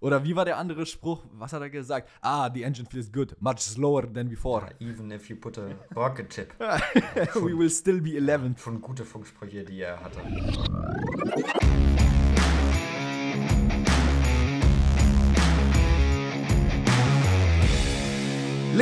Oder wie war der andere Spruch? Was hat er gesagt? Ah, the engine feels good, much slower than before. Even if you put a rocket chip. We will still be 11. Schon gute Funksprüche, die er hatte.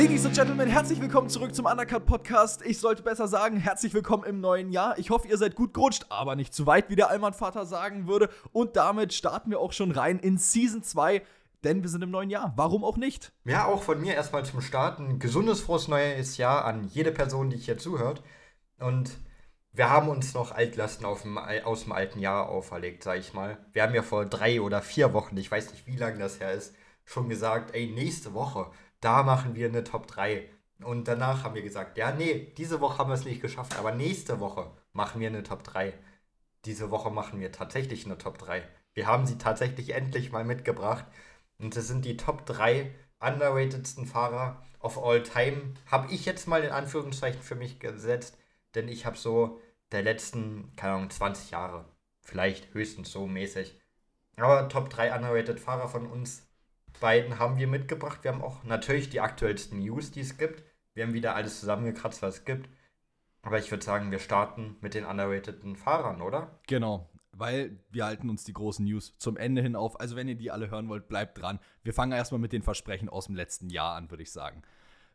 Ladies and Gentlemen, herzlich willkommen zurück zum Undercut Podcast. Ich sollte besser sagen, herzlich willkommen im neuen Jahr. Ich hoffe, ihr seid gut gerutscht, aber nicht zu weit, wie der Allmann-Vater sagen würde. Und damit starten wir auch schon rein in Season 2, denn wir sind im neuen Jahr. Warum auch nicht? Ja, auch von mir erstmal zum Starten. Gesundes, frohes neues Jahr an jede Person, die hier zuhört. Und wir haben uns noch Altlasten dem, aus dem alten Jahr auferlegt, sag ich mal. Wir haben ja vor drei oder vier Wochen, ich weiß nicht, wie lange das her ist, schon gesagt, ey, nächste Woche da machen wir eine Top 3. Und danach haben wir gesagt, ja, nee, diese Woche haben wir es nicht geschafft, aber nächste Woche machen wir eine Top 3. Diese Woche machen wir tatsächlich eine Top 3. Wir haben sie tatsächlich endlich mal mitgebracht. Und das sind die Top 3 underratedsten Fahrer of all time. Habe ich jetzt mal in Anführungszeichen für mich gesetzt, denn ich habe so der letzten, keine Ahnung, 20 Jahre, vielleicht höchstens so mäßig. Aber Top 3 underrated Fahrer von uns beiden haben wir mitgebracht. Wir haben auch natürlich die aktuellsten News, die es gibt. Wir haben wieder alles zusammengekratzt, was es gibt. Aber ich würde sagen, wir starten mit den underrateden Fahrern, oder? Genau, weil wir halten uns die großen News zum Ende hin auf. Also wenn ihr die alle hören wollt, bleibt dran. Wir fangen erstmal mit den Versprechen aus dem letzten Jahr an, würde ich sagen.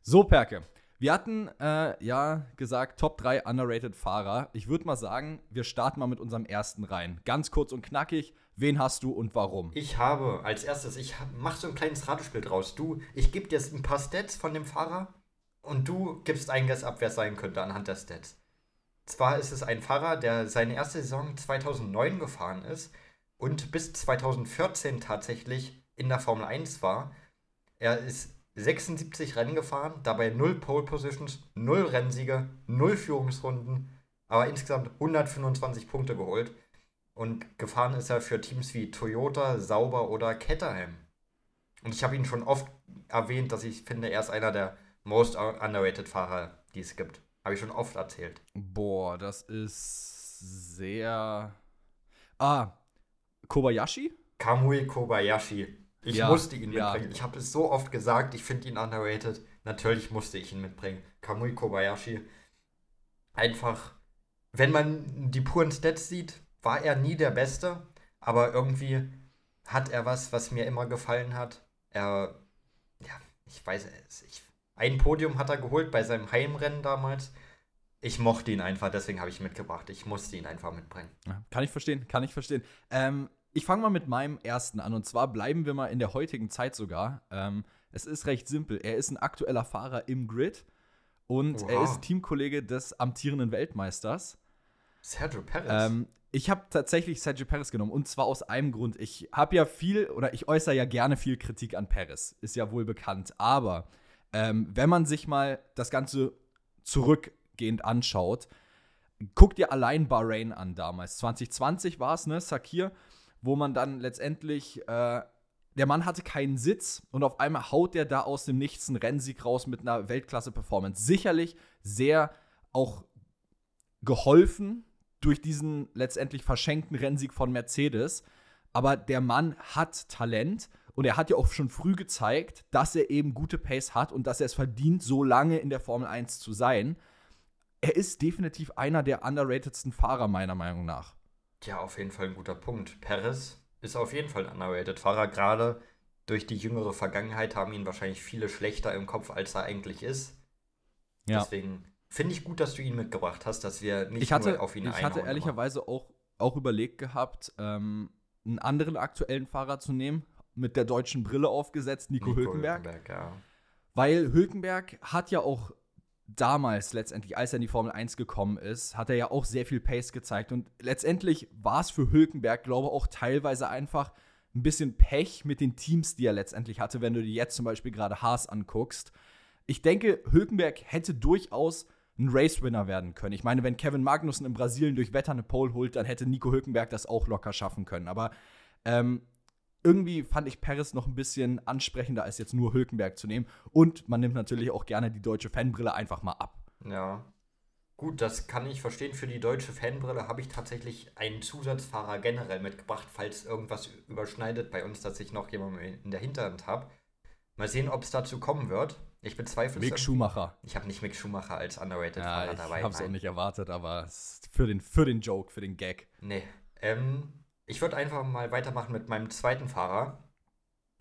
So, Perke. Wir hatten äh, ja gesagt, Top 3 underrated Fahrer. Ich würde mal sagen, wir starten mal mit unserem ersten rein. Ganz kurz und knackig. Wen hast du und warum? Ich habe als erstes, ich mache so ein kleines Ratespiel draus. Du, ich gebe dir ein paar Stats von dem Fahrer und du gibst ein Guess ab, wer es sein könnte anhand der Stats. Zwar ist es ein Fahrer, der seine erste Saison 2009 gefahren ist und bis 2014 tatsächlich in der Formel 1 war. Er ist 76 Rennen gefahren, dabei 0 Pole Positions, 0 Rennsiege, 0 Führungsrunden, aber insgesamt 125 Punkte geholt. Und gefahren ist er für Teams wie Toyota, Sauber oder Caterham. Und ich habe ihn schon oft erwähnt, dass ich finde, er ist einer der most underrated Fahrer, die es gibt. Habe ich schon oft erzählt. Boah, das ist sehr. Ah, Kobayashi? Kamui Kobayashi. Ich ja, musste ihn mitbringen. Ja. Ich habe es so oft gesagt, ich finde ihn underrated. Natürlich musste ich ihn mitbringen. Kamui Kobayashi. Einfach, wenn man die puren Stats sieht, war er nie der Beste, aber irgendwie hat er was, was mir immer gefallen hat. Er, ja, ich weiß es. Ein Podium hat er geholt bei seinem Heimrennen damals. Ich mochte ihn einfach, deswegen habe ich ihn mitgebracht. Ich musste ihn einfach mitbringen. Ja, kann ich verstehen, kann ich verstehen. Ähm, ich fange mal mit meinem ersten an. Und zwar bleiben wir mal in der heutigen Zeit sogar. Ähm, es ist recht simpel. Er ist ein aktueller Fahrer im Grid und Oha. er ist Teamkollege des amtierenden Weltmeisters. Sergio Perez. Ähm, ich habe tatsächlich Sergio Perez genommen und zwar aus einem Grund. Ich habe ja viel oder ich äußere ja gerne viel Kritik an Perez, ist ja wohl bekannt. Aber ähm, wenn man sich mal das Ganze zurückgehend anschaut, guckt ihr allein Bahrain an damals. 2020 war es, ne, Sakir, wo man dann letztendlich, äh, der Mann hatte keinen Sitz und auf einmal haut der da aus dem Nichts einen Rennsieg raus mit einer Weltklasse-Performance. Sicherlich sehr auch geholfen durch diesen letztendlich verschenkten Rennsieg von Mercedes. Aber der Mann hat Talent und er hat ja auch schon früh gezeigt, dass er eben gute Pace hat und dass er es verdient, so lange in der Formel 1 zu sein. Er ist definitiv einer der underratedsten Fahrer, meiner Meinung nach. Ja, auf jeden Fall ein guter Punkt. Perez ist auf jeden Fall ein underrated Fahrer. Gerade durch die jüngere Vergangenheit haben ihn wahrscheinlich viele schlechter im Kopf, als er eigentlich ist. Ja. Deswegen Finde ich gut, dass du ihn mitgebracht hast, dass wir nicht hatte, nur auf ihn Ich hatte ehrlicherweise auch, auch überlegt gehabt, ähm, einen anderen aktuellen Fahrer zu nehmen, mit der deutschen Brille aufgesetzt, Nico, Nico Hülkenberg. Hülkenberg ja. Weil Hülkenberg hat ja auch damals letztendlich, als er in die Formel 1 gekommen ist, hat er ja auch sehr viel Pace gezeigt. Und letztendlich war es für Hülkenberg, glaube ich, auch teilweise einfach ein bisschen Pech mit den Teams, die er letztendlich hatte, wenn du dir jetzt zum Beispiel gerade Haas anguckst. Ich denke, Hülkenberg hätte durchaus ein Race-Winner werden können. Ich meine, wenn Kevin Magnussen in Brasilien durch Wetter eine Pole holt, dann hätte Nico Hülkenberg das auch locker schaffen können. Aber ähm, irgendwie fand ich Paris noch ein bisschen ansprechender, als jetzt nur Hülkenberg zu nehmen. Und man nimmt natürlich auch gerne die deutsche Fanbrille einfach mal ab. Ja. Gut, das kann ich verstehen. Für die deutsche Fanbrille habe ich tatsächlich einen Zusatzfahrer generell mitgebracht, falls irgendwas überschneidet bei uns, dass ich noch jemanden in der Hinterhand habe. Mal sehen, ob es dazu kommen wird. Ich bezweifle es. Mick Schumacher. Ich habe nicht Mick Schumacher als underrated-Fahrer ja, dabei. Ich habe es auch nicht erwartet, aber für den, für den Joke, für den Gag. Nee. Ähm, ich würde einfach mal weitermachen mit meinem zweiten Fahrer.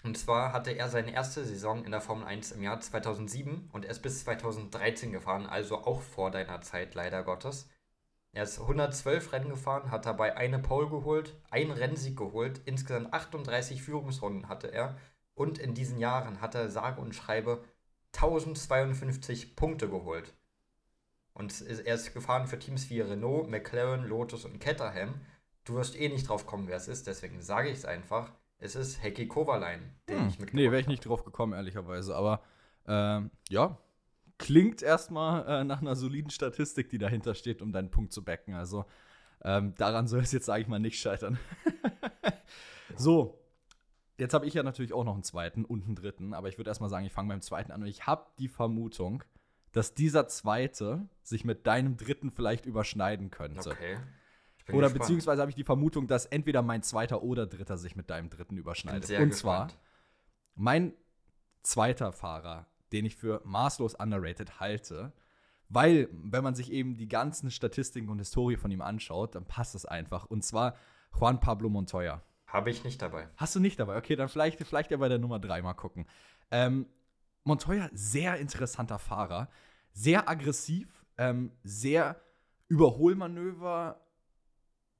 Und zwar hatte er seine erste Saison in der Formel 1 im Jahr 2007 und er ist bis 2013 gefahren, also auch vor deiner Zeit leider Gottes. Er ist 112 Rennen gefahren, hat dabei eine Pole geholt, einen Rennsieg geholt, insgesamt 38 Führungsrunden hatte er und in diesen Jahren hat er sage und schreibe 1052 Punkte geholt. Und er ist gefahren für Teams wie Renault, McLaren, Lotus und Caterham. Du wirst eh nicht drauf kommen, wer es ist, deswegen sage ich es einfach. Es ist Heki Kovalein, den hm. ich mitgebracht Nee, wäre ich nicht drauf gekommen, ehrlicherweise. Aber ähm, ja, klingt erstmal äh, nach einer soliden Statistik, die dahinter steht, um deinen Punkt zu backen. Also ähm, daran soll es jetzt, sage ich mal, nicht scheitern. so, jetzt habe ich ja natürlich auch noch einen zweiten und einen dritten, aber ich würde erstmal sagen, ich fange beim zweiten an. Und ich habe die Vermutung, dass dieser zweite sich mit deinem dritten vielleicht überschneiden könnte. Okay. Oder gespannt. beziehungsweise habe ich die Vermutung, dass entweder mein zweiter oder dritter sich mit deinem dritten überschneidet. Und gespannt. zwar mein zweiter Fahrer, den ich für maßlos underrated halte, weil, wenn man sich eben die ganzen Statistiken und Historie von ihm anschaut, dann passt es einfach. Und zwar Juan Pablo Montoya. Habe ich nicht dabei. Hast du nicht dabei? Okay, dann vielleicht, vielleicht ja bei der Nummer 3 mal gucken. Ähm, Montoya, sehr interessanter Fahrer, sehr aggressiv, ähm, sehr Überholmanöver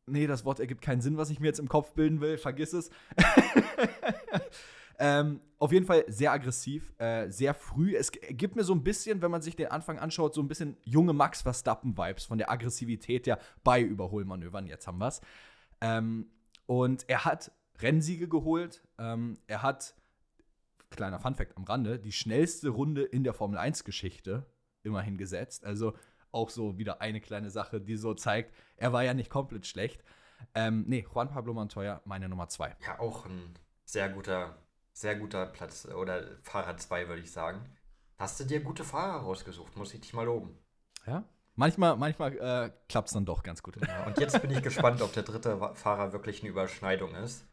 Nee, das Wort ergibt keinen Sinn, was ich mir jetzt im Kopf bilden will. Vergiss es. ähm, auf jeden Fall sehr aggressiv, äh, sehr früh. Es gibt mir so ein bisschen, wenn man sich den Anfang anschaut, so ein bisschen junge Max Verstappen-Vibes von der Aggressivität ja bei Überholmanövern. Jetzt haben wir es. Ähm, und er hat Rennsiege geholt. Ähm, er hat, kleiner Funfact am Rande, die schnellste Runde in der Formel 1-Geschichte immerhin gesetzt. Also auch so wieder eine kleine Sache, die so zeigt, er war ja nicht komplett schlecht. Ähm, nee, Juan Pablo Montoya, meine Nummer zwei. Ja, auch ein sehr guter, sehr guter Platz oder Fahrer zwei, würde ich sagen. Hast du dir gute Fahrer rausgesucht, muss ich dich mal loben. Ja, manchmal, manchmal äh, klappt es dann doch ganz gut. Ja, und jetzt bin ich gespannt, ob der dritte Fahrer wirklich eine Überschneidung ist.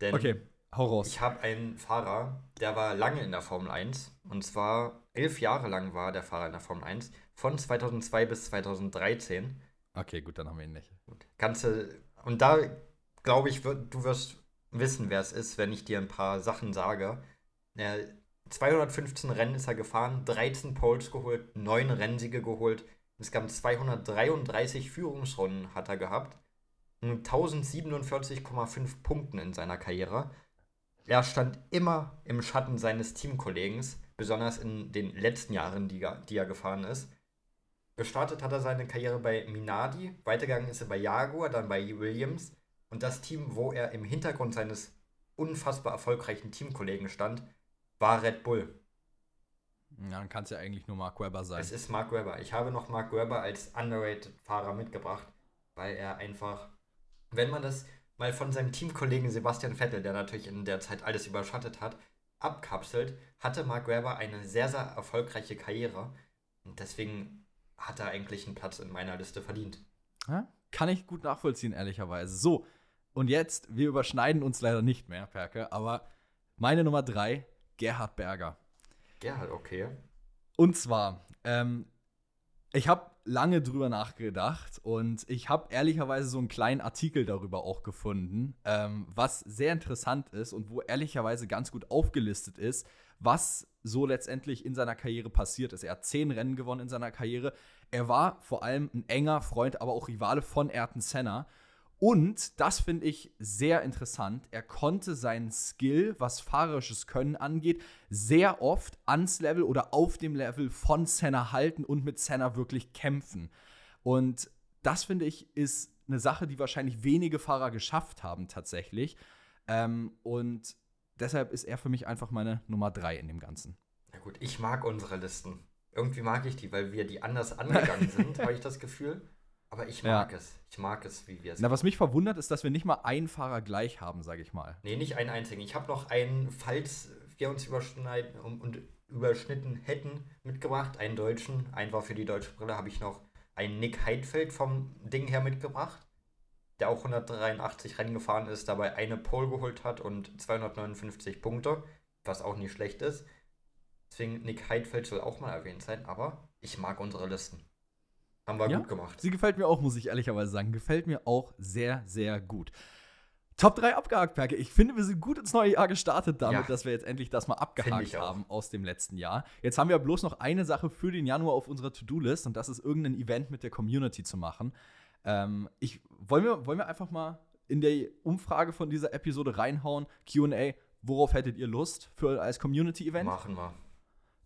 Denn okay, hau raus. Ich habe einen Fahrer, der war lange in der Formel 1. Und zwar elf Jahre lang war der Fahrer in der Formel 1 von 2002 bis 2013. Okay, gut, dann haben wir ihn nicht. Gut. Kannst du, und da glaube ich, du wirst wissen, wer es ist, wenn ich dir ein paar Sachen sage. Er, 215 Rennen ist er gefahren, 13 Poles geholt, 9 Rennsiege geholt. Insgesamt 233 Führungsrunden hat er gehabt. 1047,5 Punkten in seiner Karriere. Er stand immer im Schatten seines Teamkollegen, besonders in den letzten Jahren, die, die er gefahren ist. Gestartet hat er seine Karriere bei Minardi, weitergegangen ist er bei Jaguar, dann bei Williams. Und das Team, wo er im Hintergrund seines unfassbar erfolgreichen Teamkollegen stand, war Red Bull. Ja, dann kann es ja eigentlich nur Mark Webber sein. Es ist Mark Webber. Ich habe noch Mark Webber als underrated Fahrer mitgebracht, weil er einfach, wenn man das mal von seinem Teamkollegen Sebastian Vettel, der natürlich in der Zeit alles überschattet hat, abkapselt, hatte Mark Webber eine sehr, sehr erfolgreiche Karriere. Und deswegen hat er eigentlich einen Platz in meiner Liste verdient. Ja, kann ich gut nachvollziehen, ehrlicherweise. So, und jetzt, wir überschneiden uns leider nicht mehr, Perke, aber meine Nummer drei, Gerhard Berger. Gerhard, okay. Und zwar, ähm, ich habe lange drüber nachgedacht und ich habe ehrlicherweise so einen kleinen Artikel darüber auch gefunden, ähm, was sehr interessant ist und wo ehrlicherweise ganz gut aufgelistet ist, was so letztendlich in seiner Karriere passiert ist. Er hat zehn Rennen gewonnen in seiner Karriere. Er war vor allem ein enger Freund, aber auch Rivale von Ayrton Senna. Und das finde ich sehr interessant. Er konnte seinen Skill, was fahrerisches Können angeht, sehr oft ans Level oder auf dem Level von Senna halten und mit Senna wirklich kämpfen. Und das finde ich ist eine Sache, die wahrscheinlich wenige Fahrer geschafft haben tatsächlich. Ähm, und deshalb ist er für mich einfach meine Nummer drei in dem Ganzen. Na gut, ich mag unsere Listen. Irgendwie mag ich die, weil wir die anders angegangen sind, habe ich das Gefühl. Aber ich mag ja. es. Ich mag es, wie wir es. Na, was mich verwundert, ist, dass wir nicht mal einen Fahrer gleich haben, sage ich mal. Nee, nicht einen einzigen. Ich habe noch einen, falls wir uns überschneiden und überschnitten hätten, mitgebracht. Einen deutschen. Einfach für die deutsche Brille habe ich noch einen Nick Heidfeld vom Ding her mitgebracht, der auch 183 Rennen gefahren ist, dabei eine Pole geholt hat und 259 Punkte, was auch nicht schlecht ist. Deswegen Nick Heidfeld soll auch mal erwähnt sein, aber ich mag unsere Listen. Haben wir ja, gut gemacht. Sie gefällt mir auch, muss ich ehrlicherweise sagen. Gefällt mir auch sehr, sehr gut. Top 3 abgehakt, Perke. Ich finde, wir sind gut ins neue Jahr gestartet damit, ja. dass wir jetzt endlich das mal abgehakt haben aus dem letzten Jahr. Jetzt haben wir bloß noch eine Sache für den Januar auf unserer To-Do-List und das ist irgendein Event mit der Community zu machen. Ähm, ich, wollen, wir, wollen wir einfach mal in der Umfrage von dieser Episode reinhauen? QA, worauf hättet ihr Lust für als Community-Event? Machen wir.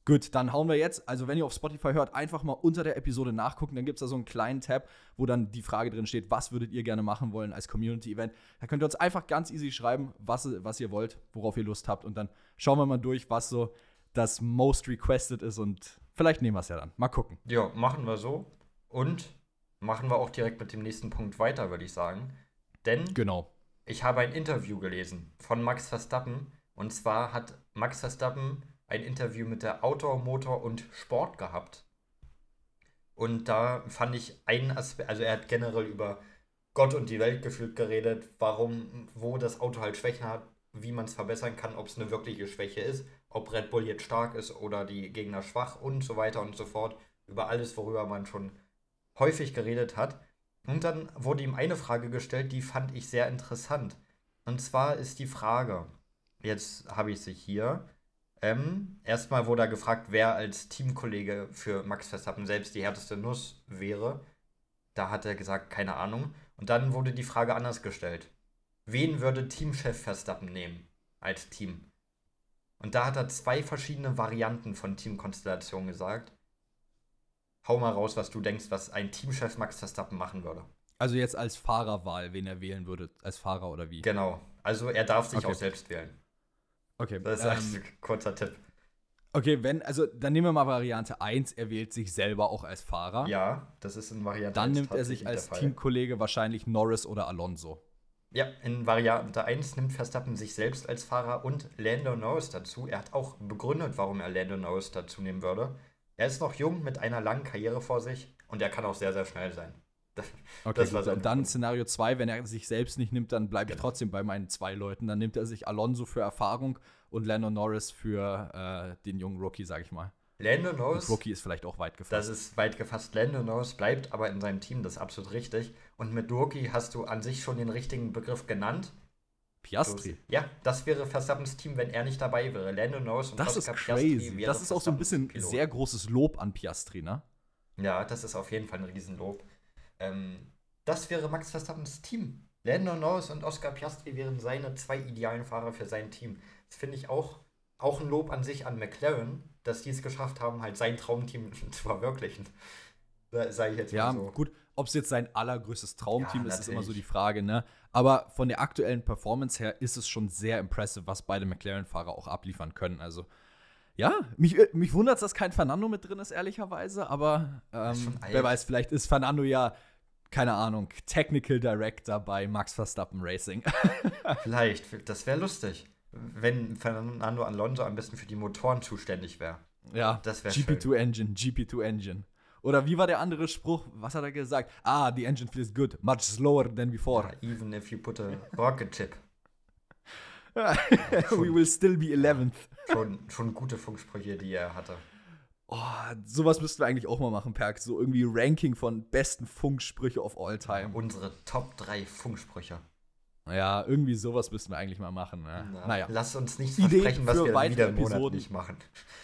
Gut, dann hauen wir jetzt, also wenn ihr auf Spotify hört, einfach mal unter der Episode nachgucken. Dann gibt es da so einen kleinen Tab, wo dann die Frage drin steht, was würdet ihr gerne machen wollen als Community-Event. Da könnt ihr uns einfach ganz easy schreiben, was, was ihr wollt, worauf ihr Lust habt. Und dann schauen wir mal durch, was so das Most Requested ist. Und vielleicht nehmen wir es ja dann. Mal gucken. Ja, machen wir so. Und machen wir auch direkt mit dem nächsten Punkt weiter, würde ich sagen. Denn genau. ich habe ein Interview gelesen von Max Verstappen. Und zwar hat Max Verstappen ein Interview mit der Outdoor, Motor und Sport gehabt. Und da fand ich einen Aspekt, also er hat generell über Gott und die Welt gefühlt geredet, warum, wo das Auto halt Schwächen hat, wie man es verbessern kann, ob es eine wirkliche Schwäche ist, ob Red Bull jetzt stark ist oder die Gegner schwach und so weiter und so fort. Über alles, worüber man schon häufig geredet hat. Und dann wurde ihm eine Frage gestellt, die fand ich sehr interessant. Und zwar ist die Frage, jetzt habe ich sie hier, ähm, erstmal wurde er gefragt, wer als Teamkollege für Max Verstappen selbst die härteste Nuss wäre. Da hat er gesagt, keine Ahnung. Und dann wurde die Frage anders gestellt. Wen würde Teamchef Verstappen nehmen als Team? Und da hat er zwei verschiedene Varianten von Teamkonstellationen gesagt. Hau mal raus, was du denkst, was ein Teamchef Max Verstappen machen würde. Also jetzt als Fahrerwahl, wen er wählen würde, als Fahrer oder wie? Genau. Also er darf sich okay. auch selbst wählen. Okay. Das ist ähm, ein kurzer Tipp. Okay, wenn, also dann nehmen wir mal Variante 1, er wählt sich selber auch als Fahrer. Ja, das ist in Variante Dann nimmt er sich als Teamkollege wahrscheinlich Norris oder Alonso. Ja, in Variante 1 nimmt Verstappen sich selbst als Fahrer und Lando Norris dazu. Er hat auch begründet, warum er Lando Norris dazu nehmen würde. Er ist noch jung mit einer langen Karriere vor sich und er kann auch sehr, sehr schnell sein. Das, okay, das und dann Szenario 2, wenn er sich selbst nicht nimmt, dann bleibe ich genau. trotzdem bei meinen zwei Leuten. Dann nimmt er sich Alonso für Erfahrung und Lando Norris für äh, den jungen Rookie, sag ich mal. Lando Norris. Rookie ist vielleicht auch weit gefasst. Das ist weit gefasst. Lando Norris bleibt aber in seinem Team, das ist absolut richtig. Und mit Rookie hast du an sich schon den richtigen Begriff genannt. Piastri. Ja, das wäre Verstappens Team, wenn er nicht dabei wäre. Lando Norris und das Oscar ist crazy. Piastri Das ist auch so ein bisschen Pilot. sehr großes Lob an Piastri, ne? Ja, das ist auf jeden Fall ein Riesenlob. Ähm, das wäre Max Verstappens Team. Lando Norris und Oscar Piastri wären seine zwei idealen Fahrer für sein Team. Das finde ich auch, auch ein Lob an sich an McLaren, dass die es geschafft haben, halt sein Traumteam zu verwirklichen. Sage ich jetzt ja, mal so. gut. Ob es jetzt sein allergrößtes Traumteam ja, ist, ist immer so die Frage, ne? Aber von der aktuellen Performance her ist es schon sehr impressive, was beide McLaren-Fahrer auch abliefern können. Also, ja, mich, äh, mich wundert es, dass kein Fernando mit drin ist, ehrlicherweise. Aber ähm, wer weiß, vielleicht ist Fernando ja keine Ahnung, Technical Director bei Max Verstappen Racing. Vielleicht, das wäre lustig, wenn Fernando Alonso am besten für die Motoren zuständig wäre. Ja, das wäre GP2 schön. Engine, GP2 Engine. Oder wie war der andere Spruch? Was hat er gesagt? Ah, the engine feels good, much slower than before. Yeah, even if you put a rocket chip. We will still be 11th. Schon, schon gute Funksprüche, die er hatte. Oh, sowas müssten wir eigentlich auch mal machen, Perk. So irgendwie Ranking von besten Funksprüche of all time. Unsere Top 3 Funksprüche. Ja, irgendwie sowas müssten wir eigentlich mal machen. Ne? Na, naja. Lass uns nicht versprechen, was wir wieder im Monat nicht machen.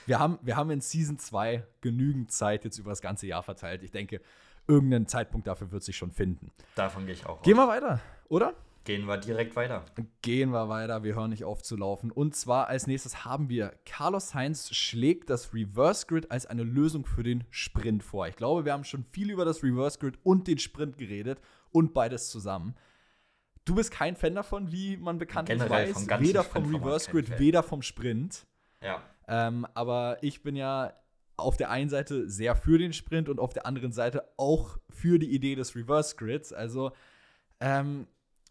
Wir haben, wir haben in Season 2 genügend Zeit jetzt über das ganze Jahr verteilt. Ich denke, irgendeinen Zeitpunkt dafür wird sich schon finden. Davon gehe ich auch. Gehen wir weiter, oder? Gehen wir direkt weiter. Gehen wir weiter, wir hören nicht auf zu laufen. Und zwar als nächstes haben wir Carlos Sainz schlägt das Reverse Grid als eine Lösung für den Sprint vor. Ich glaube, wir haben schon viel über das Reverse Grid und den Sprint geredet und beides zusammen. Du bist kein Fan davon, wie man bekanntlich Generell weiß. Weder vom Reverse Grid, weder vom Sprint. Ja. Ähm, aber ich bin ja auf der einen Seite sehr für den Sprint und auf der anderen Seite auch für die Idee des Reverse Grids. Also, ähm,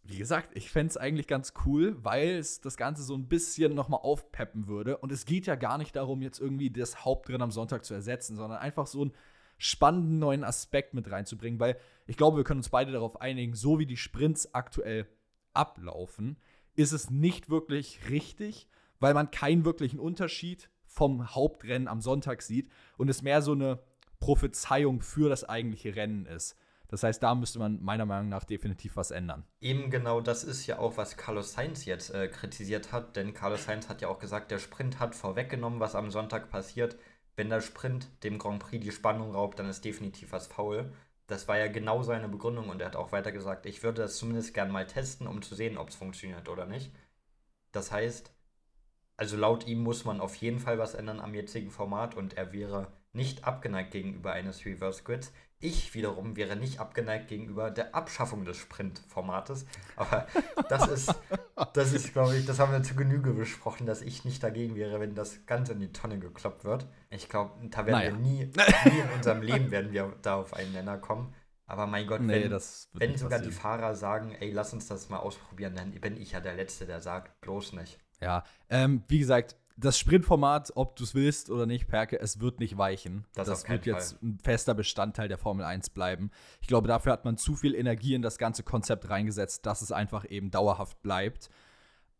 wie gesagt, ich fände es eigentlich ganz cool, weil es das Ganze so ein bisschen nochmal aufpeppen würde. Und es geht ja gar nicht darum, jetzt irgendwie das Hauptrennen am Sonntag zu ersetzen, sondern einfach so ein spannenden neuen Aspekt mit reinzubringen, weil ich glaube, wir können uns beide darauf einigen, so wie die Sprints aktuell ablaufen, ist es nicht wirklich richtig, weil man keinen wirklichen Unterschied vom Hauptrennen am Sonntag sieht und es mehr so eine Prophezeiung für das eigentliche Rennen ist. Das heißt, da müsste man meiner Meinung nach definitiv was ändern. Eben genau das ist ja auch, was Carlos Sainz jetzt äh, kritisiert hat, denn Carlos Sainz hat ja auch gesagt, der Sprint hat vorweggenommen, was am Sonntag passiert. Wenn der Sprint dem Grand Prix die Spannung raubt, dann ist definitiv was faul. Das war ja genau seine Begründung und er hat auch weiter gesagt, ich würde das zumindest gern mal testen, um zu sehen, ob es funktioniert oder nicht. Das heißt, also laut ihm muss man auf jeden Fall was ändern am jetzigen Format und er wäre nicht abgeneigt gegenüber eines Reverse Grids. Ich wiederum wäre nicht abgeneigt gegenüber der Abschaffung des Sprint-Formates. Aber das ist, das ist, glaube ich, das haben wir zu Genüge besprochen, dass ich nicht dagegen wäre, wenn das ganz in die Tonne gekloppt wird. Ich glaube, da werden naja. wir nie, nie in unserem Leben werden wir da auf einen Nenner kommen. Aber mein Gott, nee, wenn, wenn sogar passieren. die Fahrer sagen, ey, lass uns das mal ausprobieren, dann bin ich ja der Letzte, der sagt, bloß nicht. Ja, ähm, wie gesagt, das Sprintformat, ob du es willst oder nicht, Perke, es wird nicht weichen. Das, das wird jetzt Fall. ein fester Bestandteil der Formel 1 bleiben. Ich glaube, dafür hat man zu viel Energie in das ganze Konzept reingesetzt, dass es einfach eben dauerhaft bleibt.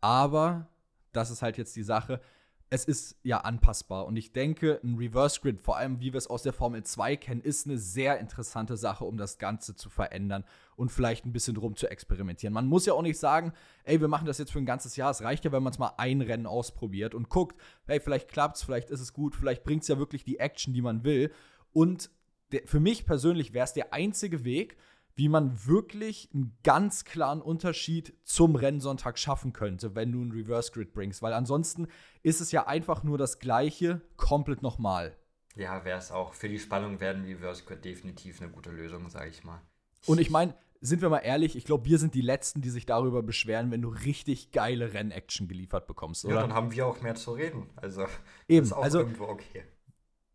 Aber, das ist halt jetzt die Sache, es ist ja anpassbar. Und ich denke, ein Reverse Grid, vor allem wie wir es aus der Formel 2 kennen, ist eine sehr interessante Sache, um das Ganze zu verändern und vielleicht ein bisschen drum zu experimentieren. Man muss ja auch nicht sagen, ey, wir machen das jetzt für ein ganzes Jahr. Es reicht ja, wenn man es mal ein Rennen ausprobiert und guckt, hey, vielleicht klappt es, vielleicht ist es gut, vielleicht bringt es ja wirklich die Action, die man will. Und für mich persönlich wäre es der einzige Weg, wie man wirklich einen ganz klaren Unterschied zum Rennsonntag schaffen könnte, wenn du einen Reverse Grid bringst. Weil ansonsten ist es ja einfach nur das Gleiche, komplett nochmal. Ja, wäre es auch. Für die Spannung werden Reverse Grid definitiv eine gute Lösung, sage ich mal. Und ich meine, sind wir mal ehrlich, ich glaube, wir sind die Letzten, die sich darüber beschweren, wenn du richtig geile Rennaction geliefert bekommst, oder? Ja, dann haben wir auch mehr zu reden. Also, Eben, ist auch also, irgendwo okay.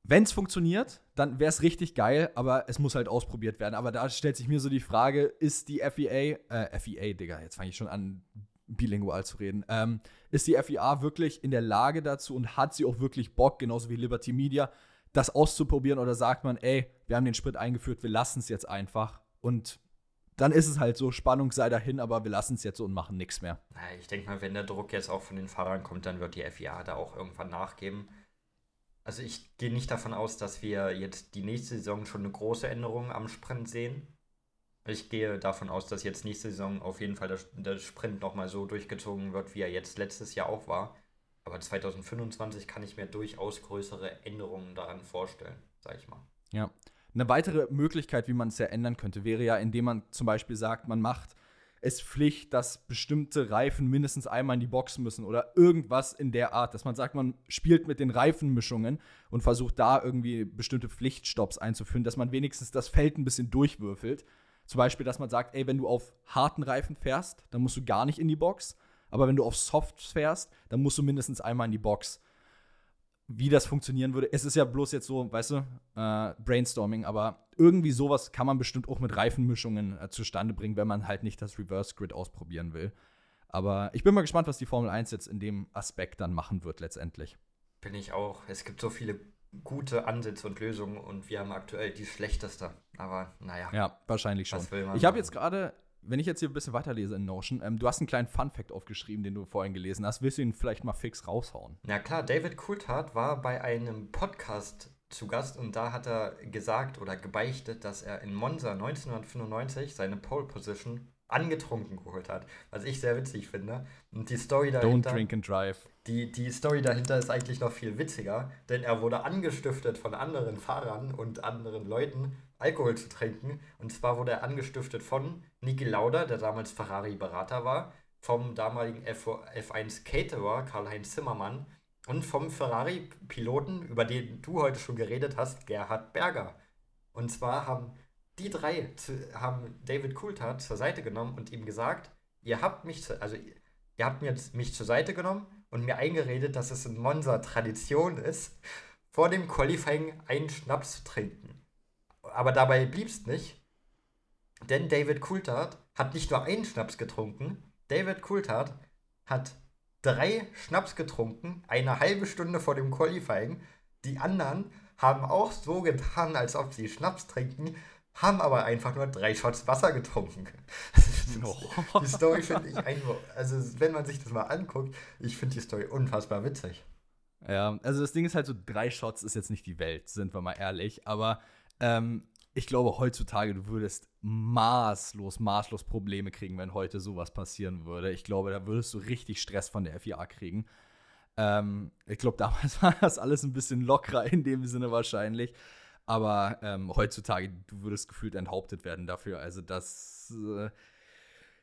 Wenn es funktioniert, dann wäre es richtig geil, aber es muss halt ausprobiert werden. Aber da stellt sich mir so die Frage, ist die FEA, äh, FEA, Digga, jetzt fange ich schon an, bilingual zu reden, ähm, ist die FIA wirklich in der Lage dazu und hat sie auch wirklich Bock, genauso wie Liberty Media, das auszuprobieren oder sagt man, ey, wir haben den Sprit eingeführt, wir lassen es jetzt einfach und dann ist es halt so, Spannung sei dahin, aber wir lassen es jetzt so und machen nichts mehr. Ich denke mal, wenn der Druck jetzt auch von den Fahrern kommt, dann wird die FIA da auch irgendwann nachgeben. Also ich gehe nicht davon aus, dass wir jetzt die nächste Saison schon eine große Änderung am Sprint sehen. Ich gehe davon aus, dass jetzt nächste Saison auf jeden Fall der, der Sprint nochmal so durchgezogen wird, wie er jetzt letztes Jahr auch war. Aber 2025 kann ich mir durchaus größere Änderungen daran vorstellen, sag ich mal. Ja. Eine weitere Möglichkeit, wie man es ja ändern könnte, wäre ja, indem man zum Beispiel sagt, man macht es Pflicht, dass bestimmte Reifen mindestens einmal in die Box müssen oder irgendwas in der Art, dass man sagt, man spielt mit den Reifenmischungen und versucht da irgendwie bestimmte Pflichtstops einzuführen, dass man wenigstens das Feld ein bisschen durchwürfelt. Zum Beispiel, dass man sagt, ey, wenn du auf harten Reifen fährst, dann musst du gar nicht in die Box. Aber wenn du auf Softs fährst, dann musst du mindestens einmal in die Box wie das funktionieren würde. Es ist ja bloß jetzt so, weißt du, äh, Brainstorming, aber irgendwie sowas kann man bestimmt auch mit Reifenmischungen äh, zustande bringen, wenn man halt nicht das Reverse Grid ausprobieren will. Aber ich bin mal gespannt, was die Formel 1 jetzt in dem Aspekt dann machen wird letztendlich. Bin ich auch. Es gibt so viele gute Ansätze und Lösungen und wir haben aktuell die schlechteste. Aber naja. Ja, wahrscheinlich schon. Ich habe jetzt gerade wenn ich jetzt hier ein bisschen weiterlese in Notion, ähm, du hast einen kleinen Fun-Fact aufgeschrieben, den du vorhin gelesen hast. Willst du ihn vielleicht mal fix raushauen? Ja, klar. David Coulthard war bei einem Podcast zu Gast und da hat er gesagt oder gebeichtet, dass er in Monza 1995 seine Pole Position angetrunken geholt hat, was ich sehr witzig finde. Und die Story dahinter. Don't drink and drive. Die, die Story dahinter ist eigentlich noch viel witziger, denn er wurde angestiftet von anderen Fahrern und anderen Leuten, Alkohol zu trinken. Und zwar wurde er angestiftet von Niki Lauda, der damals Ferrari-Berater war, vom damaligen F1-Caterer Karl-Heinz Zimmermann und vom Ferrari-Piloten, über den du heute schon geredet hast, Gerhard Berger. Und zwar haben die drei zu, haben David Coulthard zur Seite genommen und ihm gesagt, ihr habt mich, zu, also ihr habt mir, mich zur Seite genommen und mir eingeredet, dass es in Monza Tradition ist, vor dem Qualifying einen Schnaps zu trinken aber dabei blieb es nicht. Denn David Coulthard hat nicht nur einen Schnaps getrunken, David Coulthard hat drei Schnaps getrunken, eine halbe Stunde vor dem Qualifying. Die anderen haben auch so getan, als ob sie Schnaps trinken, haben aber einfach nur drei Shots Wasser getrunken. Oh. Die Story finde ich einfach, also wenn man sich das mal anguckt, ich finde die Story unfassbar witzig. Ja, also das Ding ist halt so, drei Shots ist jetzt nicht die Welt, sind wir mal ehrlich, aber ähm, ich glaube heutzutage, du würdest maßlos, maßlos Probleme kriegen, wenn heute sowas passieren würde. Ich glaube, da würdest du richtig Stress von der FIA kriegen. Ähm, ich glaube, damals war das alles ein bisschen lockerer in dem Sinne wahrscheinlich. Aber ähm, heutzutage, du würdest gefühlt enthauptet werden dafür. Also das, äh,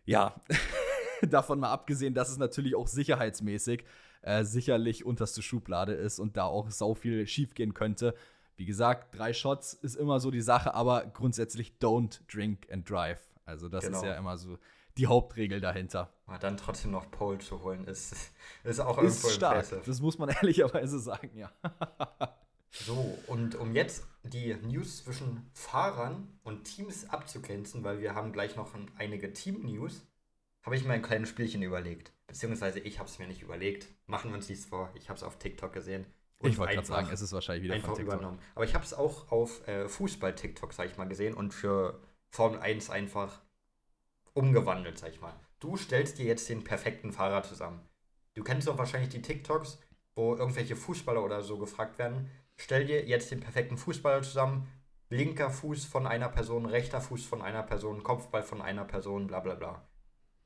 ja, davon mal abgesehen, dass es natürlich auch sicherheitsmäßig äh, sicherlich unterste Schublade ist und da auch sau viel schiefgehen könnte. Wie gesagt, drei Shots ist immer so die Sache, aber grundsätzlich don't drink and drive. Also das genau. ist ja immer so die Hauptregel dahinter. Aber dann trotzdem noch Pole zu holen, ist, ist auch irgendwo ist stark. Impressive. Das muss man ehrlicherweise sagen, ja. so, und um jetzt die News zwischen Fahrern und Teams abzugrenzen, weil wir haben gleich noch einige Team-News, habe ich mir ein kleines Spielchen überlegt. Beziehungsweise ich habe es mir nicht überlegt. Machen wir uns nichts vor. Ich habe es auf TikTok gesehen. Ich wollte gerade sagen, es ist wahrscheinlich wieder einfach von TikTok. übernommen. Aber ich habe es auch auf äh, Fußball-TikTok, sag ich mal, gesehen und für Formel 1 einfach umgewandelt, sag ich mal. Du stellst dir jetzt den perfekten Fahrer zusammen. Du kennst doch wahrscheinlich die TikToks, wo irgendwelche Fußballer oder so gefragt werden. Stell dir jetzt den perfekten Fußballer zusammen. Linker Fuß von einer Person, rechter Fuß von einer Person, Kopfball von einer Person, bla bla bla.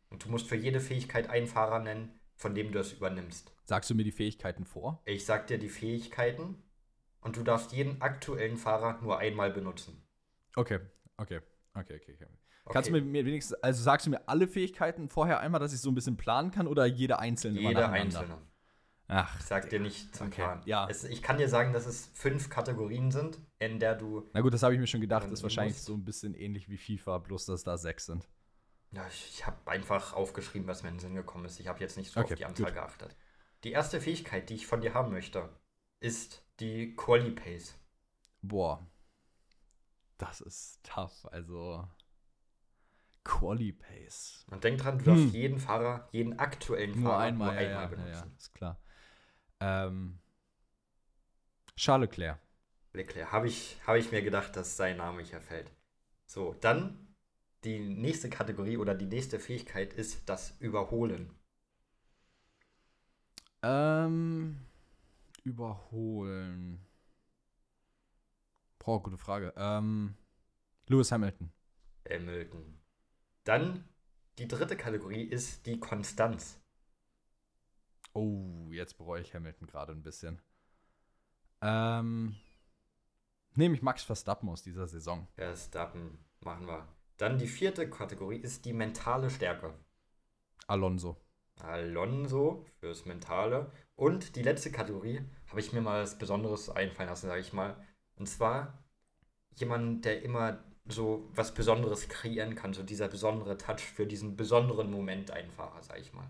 Und du musst für jede Fähigkeit einen Fahrer nennen, von dem du es übernimmst. Sagst du mir die Fähigkeiten vor? Ich sag dir die Fähigkeiten und du darfst jeden aktuellen Fahrer nur einmal benutzen. Okay, okay, okay, okay. okay. Kannst du mir wenigstens, also sagst du mir alle Fähigkeiten vorher einmal, dass ich so ein bisschen planen kann oder jede einzelne? Jede einzelne. Ach, ich sag dir nicht zum okay. Plan. Ja. Es, ich kann dir sagen, dass es fünf Kategorien sind, in der du. Na gut, das habe ich mir schon gedacht. Das ist wahrscheinlich musst. so ein bisschen ähnlich wie FIFA, bloß dass da sechs sind. Ja, ich, ich habe einfach aufgeschrieben, was mir in den Sinn gekommen ist. Ich habe jetzt nicht so okay, auf die Anzahl gut. geachtet. Die erste Fähigkeit, die ich von dir haben möchte, ist die Quali Pace. Boah. Das ist tough. Also. Quali Pace. Und denk dran, du hm. darfst jeden Fahrer, jeden aktuellen nur Fahrer einmal, nur einmal ja, benutzen. Ja, ja, ist klar. Ähm, Charles Leclerc. Leclerc. Habe ich, hab ich mir gedacht, dass sein Name hier fällt. So, dann die nächste Kategorie oder die nächste Fähigkeit ist das Überholen. Ähm, überholen. Boah, gute Frage. Ähm, Lewis Hamilton. Hamilton. Dann die dritte Kategorie ist die Konstanz. Oh, jetzt bereue ich Hamilton gerade ein bisschen. Ähm, nehme ich Max Verstappen aus dieser Saison. Verstappen machen wir. Dann die vierte Kategorie ist die mentale Stärke. Alonso. Alonso fürs Mentale. Und die letzte Kategorie habe ich mir mal was Besonderes einfallen lassen, sage ich mal. Und zwar jemand, der immer so was Besonderes kreieren kann, so dieser besondere Touch für diesen besonderen Moment ein Fahrer, sag ich mal.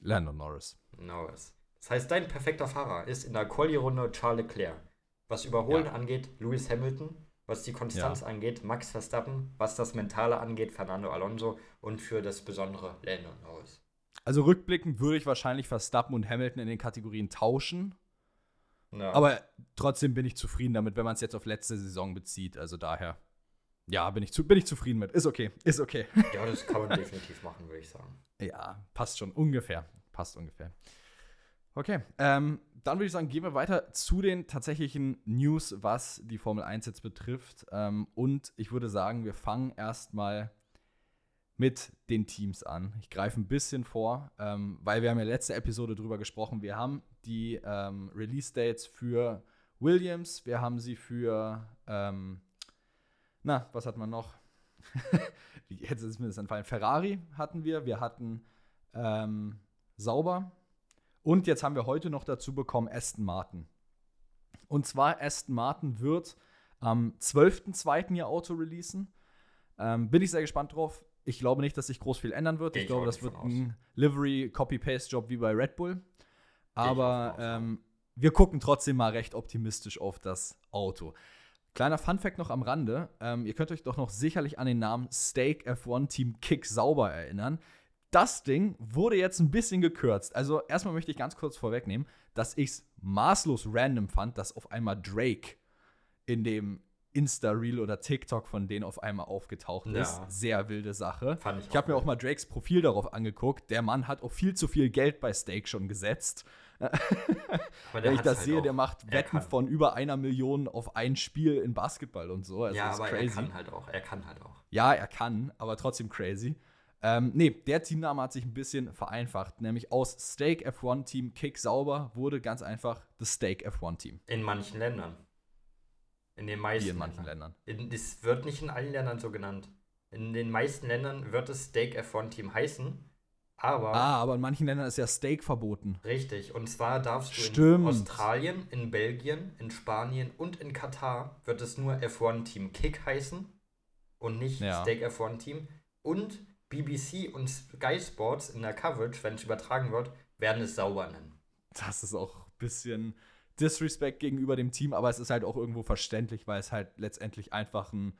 Lando Norris. Norris. Das heißt, dein perfekter Fahrer ist in der Quali-Runde Charles Leclerc. Was Überholen ja. angeht, Lewis Hamilton. Was die Konstanz ja. angeht, Max Verstappen. Was das Mentale angeht, Fernando Alonso. Und für das Besondere, Lando Norris. Also rückblickend würde ich wahrscheinlich Verstappen und Hamilton in den Kategorien tauschen. Ja. Aber trotzdem bin ich zufrieden damit, wenn man es jetzt auf letzte Saison bezieht. Also daher. Ja, bin ich, zu, bin ich zufrieden mit. Ist okay, ist okay. Ja, das kann man definitiv machen, würde ich sagen. Ja, passt schon ungefähr. Passt ungefähr. Okay, ähm, dann würde ich sagen, gehen wir weiter zu den tatsächlichen News, was die Formel 1 jetzt betrifft. Ähm, und ich würde sagen, wir fangen erstmal mit den Teams an. Ich greife ein bisschen vor, ähm, weil wir haben ja letzte Episode drüber gesprochen. Wir haben die ähm, Release-Dates für Williams, wir haben sie für ähm, na, was hat man noch? Jetzt ist mir das entfallen. Ferrari hatten wir, wir hatten ähm, Sauber und jetzt haben wir heute noch dazu bekommen Aston Martin. Und zwar Aston Martin wird am 12.02. ihr Auto releasen. Ähm, bin ich sehr gespannt drauf. Ich glaube nicht, dass sich groß viel ändern wird. Ich, ich glaube, das wird ein Livery-Copy-Paste-Job wie bei Red Bull. Aber ähm, wir gucken trotzdem mal recht optimistisch auf das Auto. Kleiner Funfact noch am Rande: ähm, Ihr könnt euch doch noch sicherlich an den Namen Steak F1 Team Kick Sauber erinnern. das Ding wurde jetzt ein bisschen gekürzt. Also erstmal möchte ich ganz kurz vorwegnehmen, dass ich es maßlos random fand, dass auf einmal Drake in dem Insta-Reel oder TikTok von denen auf einmal aufgetaucht ja. ist. Sehr wilde Sache. Fand ich ich habe mir auch mal Drakes Profil darauf angeguckt. Der Mann hat auch viel zu viel Geld bei Stake schon gesetzt. Wenn ich das halt sehe, der macht Wetten von über einer Million auf ein Spiel in Basketball und so. Also ja, aber crazy. er kann halt auch. Er kann halt auch. Ja, er kann, aber trotzdem crazy. Ähm, nee, der Teamname hat sich ein bisschen vereinfacht, nämlich aus Stake F1 Team Kick Sauber wurde ganz einfach das Stake F1 Team. In manchen Ländern. In den meisten. Wie in manchen Ländern. Ländern. Es wird nicht in allen Ländern so genannt. In den meisten Ländern wird es Stake F1 Team heißen. Aber. Ah, aber in manchen Ländern ist ja Steak verboten. Richtig. Und zwar darfst du Stimmt. in Australien, in Belgien, in Spanien und in Katar wird es nur F1 Team Kick heißen und nicht ja. Steak F1 Team. Und BBC und Sky Sports in der Coverage, wenn es übertragen wird, werden es sauber nennen. Das ist auch ein bisschen Disrespect gegenüber dem Team, aber es ist halt auch irgendwo verständlich, weil es halt letztendlich einfach ein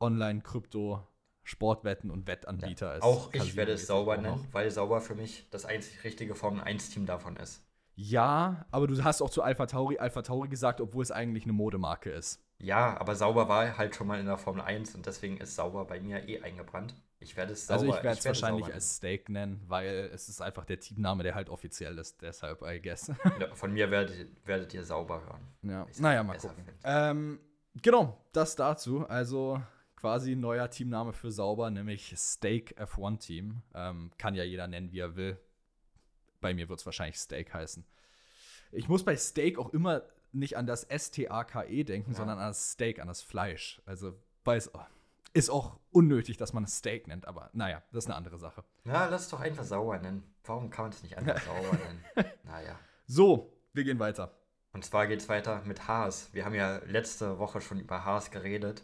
Online-Krypto- Sportwetten und Wettanbieter ja, ist. Auch ich werde es sauber nennen, weil sauber für mich das einzig richtige Formel 1-Team davon ist. Ja, aber du hast auch zu Alpha Tauri Alpha Tauri gesagt, obwohl es eigentlich eine Modemarke ist. Ja, aber sauber war halt schon mal in der Formel 1 und deswegen ist sauber bei mir eh eingebrannt. Ich werde es sauber Also ich werde es wahrscheinlich als Steak nennen, weil es ist einfach der Teamname, der halt offiziell ist. Deshalb, I guess. Ja, von mir werdet, werdet ihr sauber hören. Ja, naja, mal gucken. Ähm, genau, das dazu. Also quasi neuer Teamname für Sauber, nämlich Steak F1 Team. Ähm, kann ja jeder nennen, wie er will. Bei mir wird es wahrscheinlich Steak heißen. Ich muss bei Steak auch immer nicht an das S-T-A-K-E denken, ja. sondern an das Steak, an das Fleisch. Also, weil es oh, ist auch unnötig, dass man es Steak nennt, aber naja, das ist eine andere Sache. Ja, lass es doch einfach sauer nennen. Warum kann man es nicht einfach sauer nennen? Naja. So, wir gehen weiter. Und zwar geht es weiter mit Haas. Wir haben ja letzte Woche schon über Haas geredet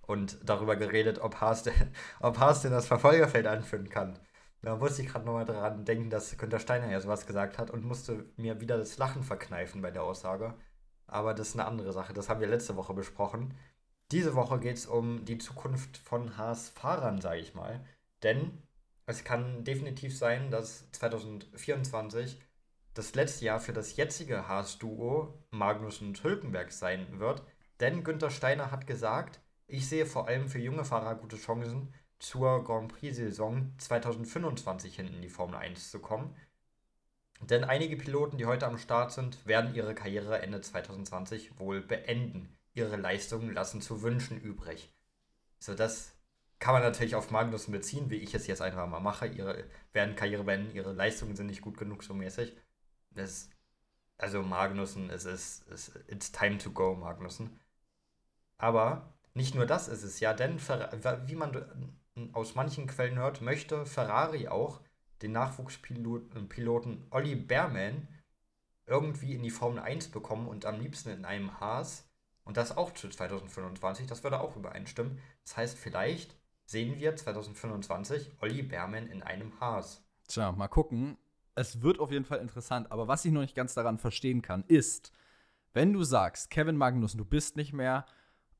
und darüber geredet, ob Haas, denn, ob Haas denn das Verfolgerfeld anführen kann. Da musste ich gerade nochmal dran denken, dass Günter Steiner ja sowas gesagt hat und musste mir wieder das Lachen verkneifen bei der Aussage. Aber das ist eine andere Sache, das haben wir letzte Woche besprochen. Diese Woche geht es um die Zukunft von Haas-Fahrern, sage ich mal. Denn es kann definitiv sein, dass 2024 das letzte Jahr für das jetzige Haas-Duo Magnus und Hülkenberg sein wird. Denn Günther Steiner hat gesagt, ich sehe vor allem für junge Fahrer gute Chancen, zur Grand Prix-Saison 2025 hinten in die Formel 1 zu kommen. Denn einige Piloten, die heute am Start sind, werden ihre Karriere Ende 2020 wohl beenden. Ihre Leistungen lassen zu wünschen übrig. So, das kann man natürlich auf Magnussen beziehen, wie ich es jetzt einfach mal mache. Ihre werden Karriere beenden, ihre Leistungen sind nicht gut genug so mäßig. Das, also Magnussen, es ist, es, it's time to go, Magnussen. Aber nicht nur das ist es ja, denn wie man aus manchen Quellen hört, möchte Ferrari auch den Nachwuchspiloten Olli Behrman irgendwie in die Formel 1 bekommen und am liebsten in einem Haas. Und das auch zu 2025, das würde auch übereinstimmen. Das heißt, vielleicht sehen wir 2025 Olli Behrman in einem Haas. Tja, mal gucken. Es wird auf jeden Fall interessant, aber was ich noch nicht ganz daran verstehen kann, ist, wenn du sagst, Kevin Magnussen, du bist nicht mehr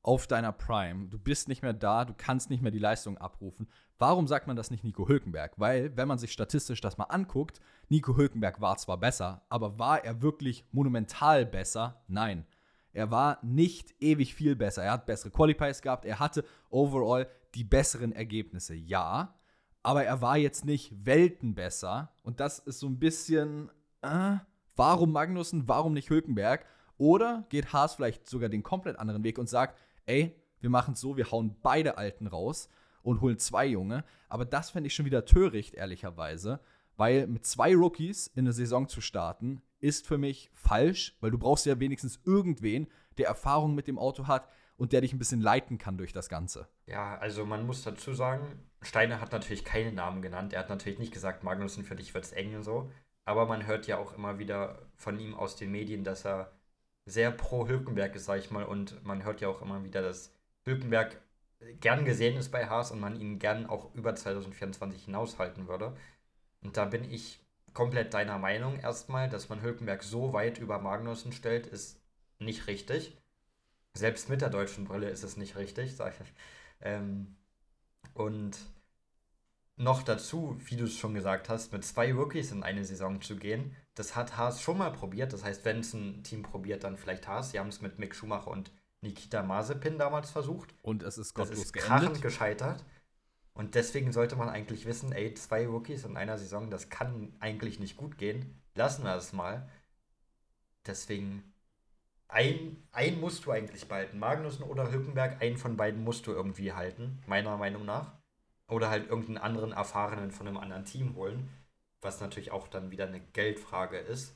auf deiner Prime. Du bist nicht mehr da, du kannst nicht mehr die Leistung abrufen. Warum sagt man das nicht Nico Hülkenberg? Weil, wenn man sich statistisch das mal anguckt, Nico Hülkenberg war zwar besser, aber war er wirklich monumental besser? Nein. Er war nicht ewig viel besser. Er hat bessere Qualifiers gehabt, er hatte overall die besseren Ergebnisse, ja. Aber er war jetzt nicht Welten besser. Und das ist so ein bisschen, äh, warum Magnussen, warum nicht Hülkenberg? Oder geht Haas vielleicht sogar den komplett anderen Weg und sagt, ey, wir machen es so, wir hauen beide Alten raus und holen zwei Junge. Aber das fände ich schon wieder töricht, ehrlicherweise, weil mit zwei Rookies in eine Saison zu starten, ist für mich falsch, weil du brauchst ja wenigstens irgendwen, der Erfahrung mit dem Auto hat und der dich ein bisschen leiten kann durch das Ganze. Ja, also man muss dazu sagen, Steiner hat natürlich keinen Namen genannt. Er hat natürlich nicht gesagt, Magnussen, für dich wird es eng und so. Aber man hört ja auch immer wieder von ihm aus den Medien, dass er sehr pro Hülkenberg ist, sag ich mal. Und man hört ja auch immer wieder, dass Hülkenberg gern gesehen ist bei Haas und man ihn gern auch über 2024 hinaushalten würde. Und da bin ich komplett deiner Meinung erstmal, dass man Hülkenberg so weit über Magnussen stellt, ist nicht richtig. Selbst mit der deutschen Brille ist es nicht richtig, sag ich. Ähm, und noch dazu, wie du es schon gesagt hast, mit zwei Rookies in eine Saison zu gehen, das hat Haas schon mal probiert. Das heißt, wenn es ein Team probiert, dann vielleicht Haas. Sie haben es mit Mick Schumacher und Nikita Mazepin damals versucht. Und es ist gottlos das ist geendet. krachend gescheitert. Und deswegen sollte man eigentlich wissen, ey, zwei Rookies in einer Saison, das kann eigentlich nicht gut gehen. Lassen wir es mal. Deswegen, ein, ein musst du eigentlich behalten. Magnussen oder Hülkenberg, einen von beiden musst du irgendwie halten, meiner Meinung nach. Oder halt irgendeinen anderen Erfahrenen von einem anderen Team holen. Was natürlich auch dann wieder eine Geldfrage ist.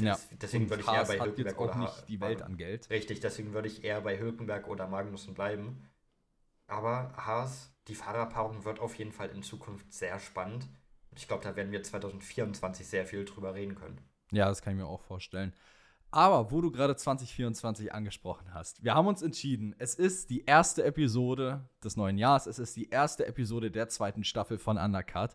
Ja. Deswegen Und würde ich Haas eher bei Hülkenberg oder nicht die Welt an Geld. Richtig, deswegen würde ich eher bei Hülkenberg oder Magnussen bleiben. Aber Haas, die Fahrerpaarung wird auf jeden Fall in Zukunft sehr spannend. Ich glaube, da werden wir 2024 sehr viel drüber reden können. Ja, das kann ich mir auch vorstellen. Aber wo du gerade 2024 angesprochen hast, wir haben uns entschieden, es ist die erste Episode des neuen Jahres, es ist die erste Episode der zweiten Staffel von Undercut.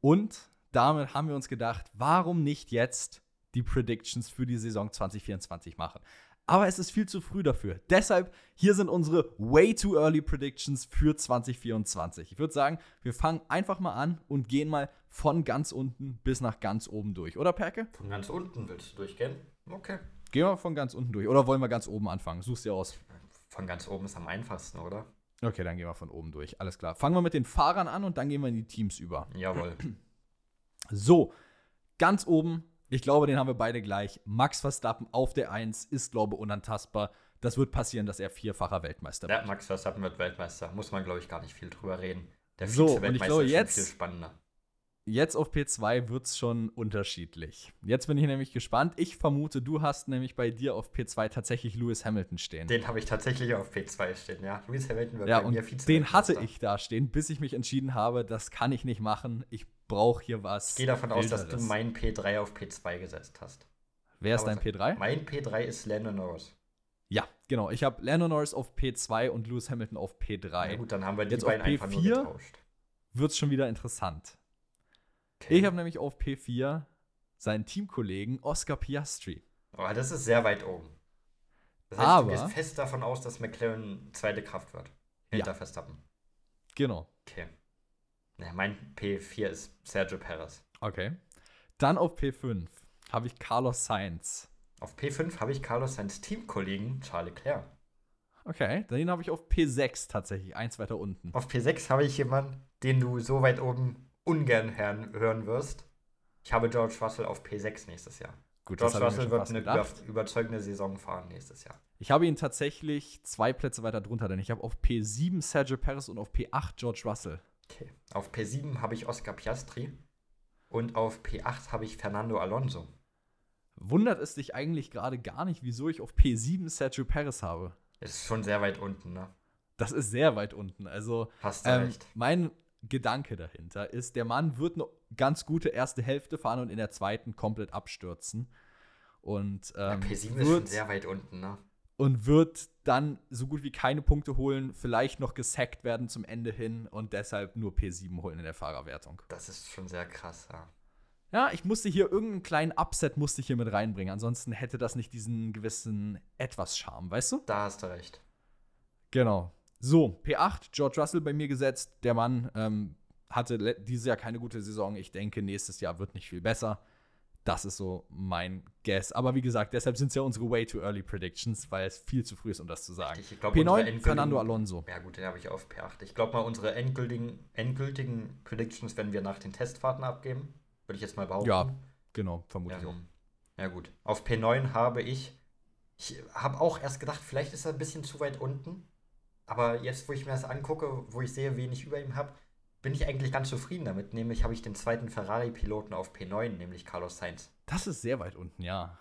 Und damit haben wir uns gedacht, warum nicht jetzt die Predictions für die Saison 2024 machen? Aber es ist viel zu früh dafür. Deshalb, hier sind unsere way too early Predictions für 2024. Ich würde sagen, wir fangen einfach mal an und gehen mal von ganz unten bis nach ganz oben durch. Oder, Perke? Von ganz unten willst du durchgehen? Okay. Gehen wir von ganz unten durch. Oder wollen wir ganz oben anfangen? Such's dir aus. Von ganz oben ist am einfachsten, oder? Okay, dann gehen wir von oben durch. Alles klar. Fangen wir mit den Fahrern an und dann gehen wir in die Teams über. Jawohl. So, ganz oben, ich glaube, den haben wir beide gleich. Max Verstappen auf der 1 ist, glaube ich, unantastbar. Das wird passieren, dass er vierfacher Weltmeister Ja, wird. Max Verstappen wird Weltmeister. Muss man, glaube ich, gar nicht viel drüber reden. Der So, und ich glaube, ist jetzt- viel spannender. Jetzt auf P2 wird es schon unterschiedlich. Jetzt bin ich nämlich gespannt. Ich vermute, du hast nämlich bei dir auf P2 tatsächlich Lewis Hamilton stehen. Den habe ich tatsächlich auf P2 stehen, ja. Lewis Hamilton wird Ja, bei und mir den Vize-Weltmeister. hatte ich da stehen, bis ich mich entschieden habe, das kann ich nicht machen. Ich brauche hier was. Ich gehe davon aus, dass du meinen P3 auf P2 gesetzt hast. Wer ist dein P3? Mein P3 ist Lando Norris. Ja, genau. Ich habe Lando Norris auf P2 und Lewis Hamilton auf P3. Na gut, dann haben wir die Jetzt auf beiden einfach nur P4? getauscht. Wird's schon wieder interessant. Okay. Ich habe nämlich auf P4 seinen Teamkollegen Oscar Piastri. Aber das ist sehr weit oben. Das heißt, Aber- du gehst fest davon aus, dass McLaren zweite Kraft wird. Hinter Verstappen. Genau. Okay. Ja, mein P4 ist Sergio Perez. Okay. Dann auf P5 habe ich Carlos Sainz. Auf P5 habe ich Carlos Sainz Teamkollegen Charles Leclerc. Okay, den habe ich auf P6 tatsächlich, eins weiter unten. Auf P6 habe ich jemanden, den du so weit oben ungern hören, wirst. Ich habe George Russell auf P6 nächstes Jahr. Gut, George Russell wird eine gedacht. über, überzeugende Saison fahren nächstes Jahr. Ich habe ihn tatsächlich zwei Plätze weiter drunter, denn ich habe auf P7 Sergio Perez und auf P8 George Russell. Okay. Auf P7 habe ich Oscar Piastri und auf P8 habe ich Fernando Alonso. Wundert es dich eigentlich gerade gar nicht, wieso ich auf P7 Sergio Perez habe? Das ist schon sehr weit unten, ne? Das ist sehr weit unten. Also, Hast du ähm, recht. mein Gedanke dahinter ist, der Mann wird eine ganz gute erste Hälfte fahren und in der zweiten komplett abstürzen. Und, Ja, ähm, P7 ist schon wird, sehr weit unten, ne? und wird dann so gut wie keine Punkte holen, vielleicht noch gesackt werden zum Ende hin und deshalb nur P7 holen in der Fahrerwertung. Das ist schon sehr krass, ja. Ja, ich musste hier irgendeinen kleinen Upset musste ich hier mit reinbringen. Ansonsten hätte das nicht diesen gewissen etwas Charme, weißt du? Da hast du recht. Genau. So, P8, George Russell bei mir gesetzt. Der Mann ähm, hatte dieses Jahr keine gute Saison. Ich denke, nächstes Jahr wird nicht viel besser. Das ist so mein Guess. Aber wie gesagt, deshalb sind es ja unsere way too early Predictions, weil es viel zu früh ist, um das zu sagen. Ich glaube, unsere P9, endgültigen- Fernando Alonso. Ja, gut, den habe ich auf P8. Ich glaube mal, unsere endgültigen, endgültigen Predictions werden wir nach den Testfahrten abgeben. Würde ich jetzt mal behaupten. Ja, genau, vermute ich auch. Ähm, ja, gut. Auf P9 habe ich. Ich habe auch erst gedacht, vielleicht ist er ein bisschen zu weit unten. Aber jetzt, wo ich mir das angucke, wo ich sehe, wen ich über ihm habe, bin ich eigentlich ganz zufrieden damit. Nämlich habe ich den zweiten Ferrari-Piloten auf P9, nämlich Carlos Sainz. Das ist sehr weit unten, ja.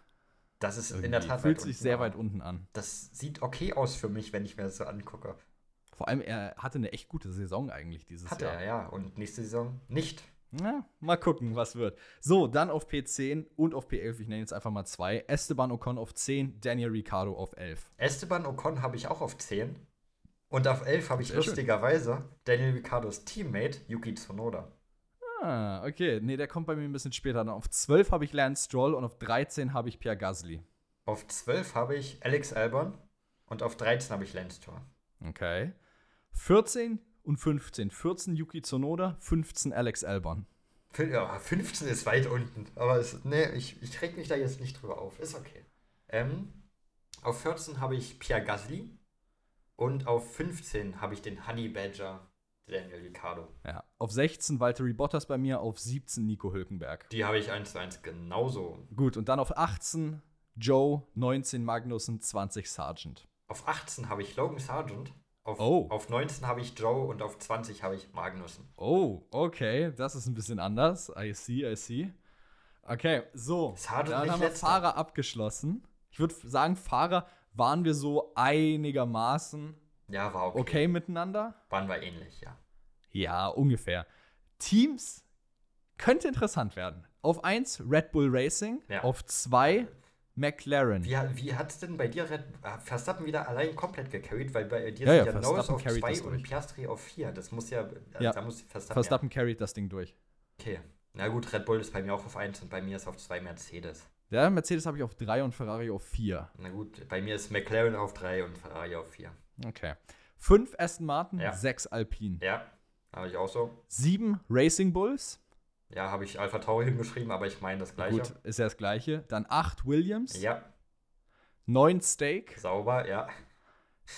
Das ist Irgendwie. in der Tat Fühlt weit sich unten, sehr aber weit unten an. Das sieht okay aus für mich, wenn ich mir das so angucke. Vor allem, er hatte eine echt gute Saison eigentlich dieses Hat Jahr. er, ja. Und nächste Saison nicht. Na, mal gucken, was wird. So, dann auf P10 und auf P11, ich nenne jetzt einfach mal zwei. Esteban Ocon auf 10, Daniel Ricciardo auf 11. Esteban Ocon habe ich auch auf 10. Und auf 11 habe ich Sehr schön. lustigerweise Daniel Ricciardos Teammate Yuki Tsunoda. Ah, okay. Nee, der kommt bei mir ein bisschen später. Auf 12 habe ich Lance Stroll und auf 13 habe ich Pierre Gasly. Auf 12 habe ich Alex Albon und auf 13 habe ich Lance Stroll. Okay. 14 und 15. 14 Yuki Tsunoda, 15 Alex Albon. Ja, 15 ist weit unten. Aber es, nee, ich, ich reg mich da jetzt nicht drüber auf. Ist okay. Ähm, auf 14 habe ich Pierre Gasly. Und auf 15 habe ich den Honey Badger Daniel Ricciardo. Ja, auf 16 Valtteri Bottas bei mir, auf 17 Nico Hülkenberg. Die habe ich 1 zu 1 genauso. Gut, und dann auf 18 Joe, 19 Magnussen, 20 Sargent. Auf 18 habe ich Logan Sargent. Auf, Oh. auf 19 habe ich Joe und auf 20 habe ich Magnussen. Oh, okay, das ist ein bisschen anders. I see, I see. Okay, so. Sargent dann haben wir letzter. Fahrer abgeschlossen. Ich würde sagen, Fahrer waren wir so einigermaßen Ja, war okay. okay miteinander. Waren wir ähnlich, ja. Ja, ungefähr. Teams könnte interessant werden. Auf 1 Red Bull Racing, Ja. auf 2 McLaren. Wie, wie hat es denn bei dir Red, äh, Verstappen wieder allein komplett gecarried? Weil bei dir Ja, sind ja, ja, Norris auf carried 2 das und. Piastri auf 4. Das muss ja, äh, Ja. da muss Verstappen, Verstappen carried das Ding durch. Ja. Okay. Na gut, Red Bull ist bei mir auch auf 1 und bei mir ist auf 2 Mercedes. Der Mercedes habe ich auf 3 und Ferrari auf 4. Na gut, bei mir ist McLaren auf 3 und Ferrari auf 4. Okay. 5 Aston Martin, Ja. 6 Alpine. Ja, habe ich auch so. 7 Racing Bulls. Ja, habe ich Alpha Tauri hingeschrieben, aber ich meine das gleiche. Gut, ist ja das gleiche. Dann 8 Williams. Ja, 9 Steak. sauber, ja.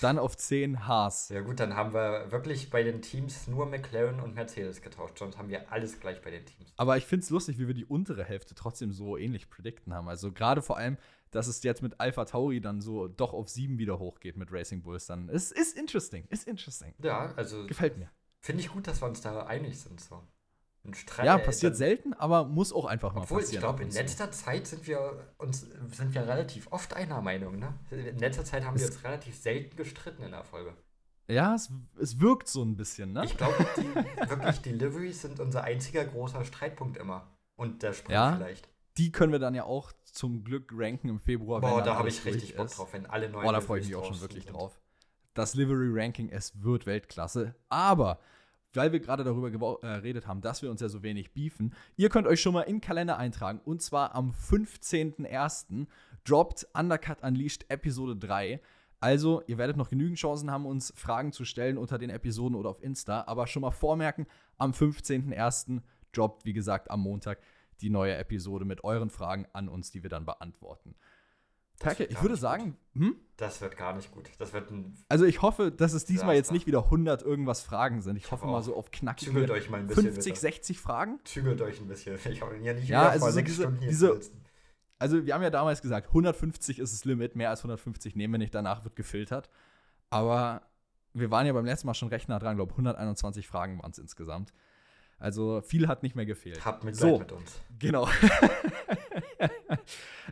Dann auf 10 Haas. Ja gut, dann haben wir wirklich bei den Teams nur McLaren und Mercedes getauscht. Sonst haben wir alles gleich bei den Teams. Aber ich finde es lustig, wie wir die untere Hälfte trotzdem so ähnlich predikten haben. Also gerade vor allem, dass es jetzt mit Alpha Tauri dann so doch auf 7 wieder hochgeht mit Racing Bulls dann. Es ist interesting, ist interesting. Ja, also Gefällt mir. finde ich gut, dass wir uns da einig sind. So. Ein Streit, Ja, äh, passiert dann- selten, aber muss auch einfach mal Obwohl, passieren. ich glaube, in zu. letzter Zeit sind wir uns sind wir relativ oft einer Meinung, ne? In letzter Zeit haben wir Es- uns relativ selten gestritten in der Folge. Ja, es, es wirkt so ein bisschen, ne? Ich glaube, die wirklich Deliveries sind unser einziger großer Streitpunkt immer. Und der Sprung Ja, vielleicht. Die können wir dann ja auch zum Glück ranken im Februar. Boah, da habe ich richtig Bock drauf, wenn alle neuen Boah, da freue ich mich auch schon wirklich sind. drauf. Das Livery-Ranking, es wird Weltklasse. Aber, weil wir gerade darüber gewo- äh, geredet haben, dass wir uns ja so wenig beefen, ihr könnt euch schon mal in den Kalender eintragen. Und zwar am 15.01. droppt Undercut Unleashed Episode 3. Also, ihr werdet noch genügend Chancen haben, uns Fragen zu stellen unter den Episoden oder auf Insta. Aber schon mal vormerken, am 15.01. droppt, wie gesagt, am Montag die neue Episode mit euren Fragen an uns, die wir dann beantworten. Wird ich würde sagen, hm? Das wird gar nicht gut. Das wird ein. Also ich hoffe, dass es diesmal jetzt Desaster. nicht wieder 100 irgendwas Fragen sind. Ich hoffe mal so auf knackige Zügelt euch mal ein bisschen. 50, bitte. 60 Fragen. Zügelt euch ein bisschen. Ich habe ja nicht Ja, also so sechs diese- Stunden hier diese-. Also wir haben ja damals gesagt, 150 ist das Limit, mehr als 150 nehmen wir nicht, danach wird gefiltert. Aber wir waren ja beim letzten Mal schon recht nah dran, glaube 121 Fragen waren es insgesamt. Also viel hat nicht mehr gefehlt. Habt Mitleid So. mit uns. Genau.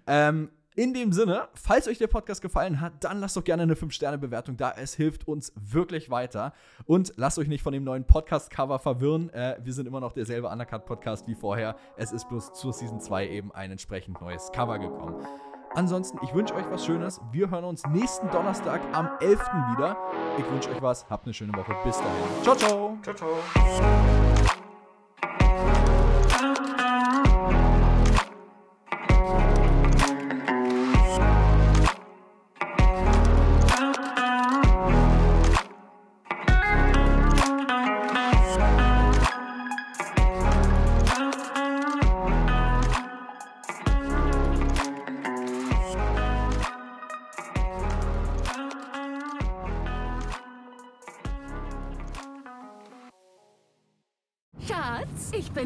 ähm, in dem Sinne, falls euch der Podcast gefallen hat, dann lasst doch gerne eine 5-Sterne-Bewertung da. Es hilft uns wirklich weiter. Und lasst euch nicht von dem neuen Podcast-Cover verwirren. Äh, wir sind immer noch derselbe Undercut-Podcast wie vorher. Es ist bloß zur Season 2 eben ein entsprechend neues Cover gekommen. Ansonsten, ich wünsche euch was Schönes. Wir hören uns nächsten Donnerstag am 11. wieder. Ich wünsche euch was. Habt eine schöne Woche. Bis dahin. Ciao, ciao. Ciao, ciao.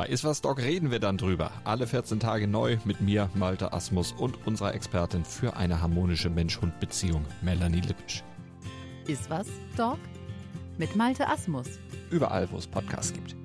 Bei Iswas Dog reden wir dann drüber. Alle 14 Tage neu mit mir, Malte Asmus und unserer Expertin für eine harmonische Mensch-Hund-Beziehung, Melanie Lippisch. Ist was, Dog? Mit Malte Asmus. Überall, wo es Podcasts gibt.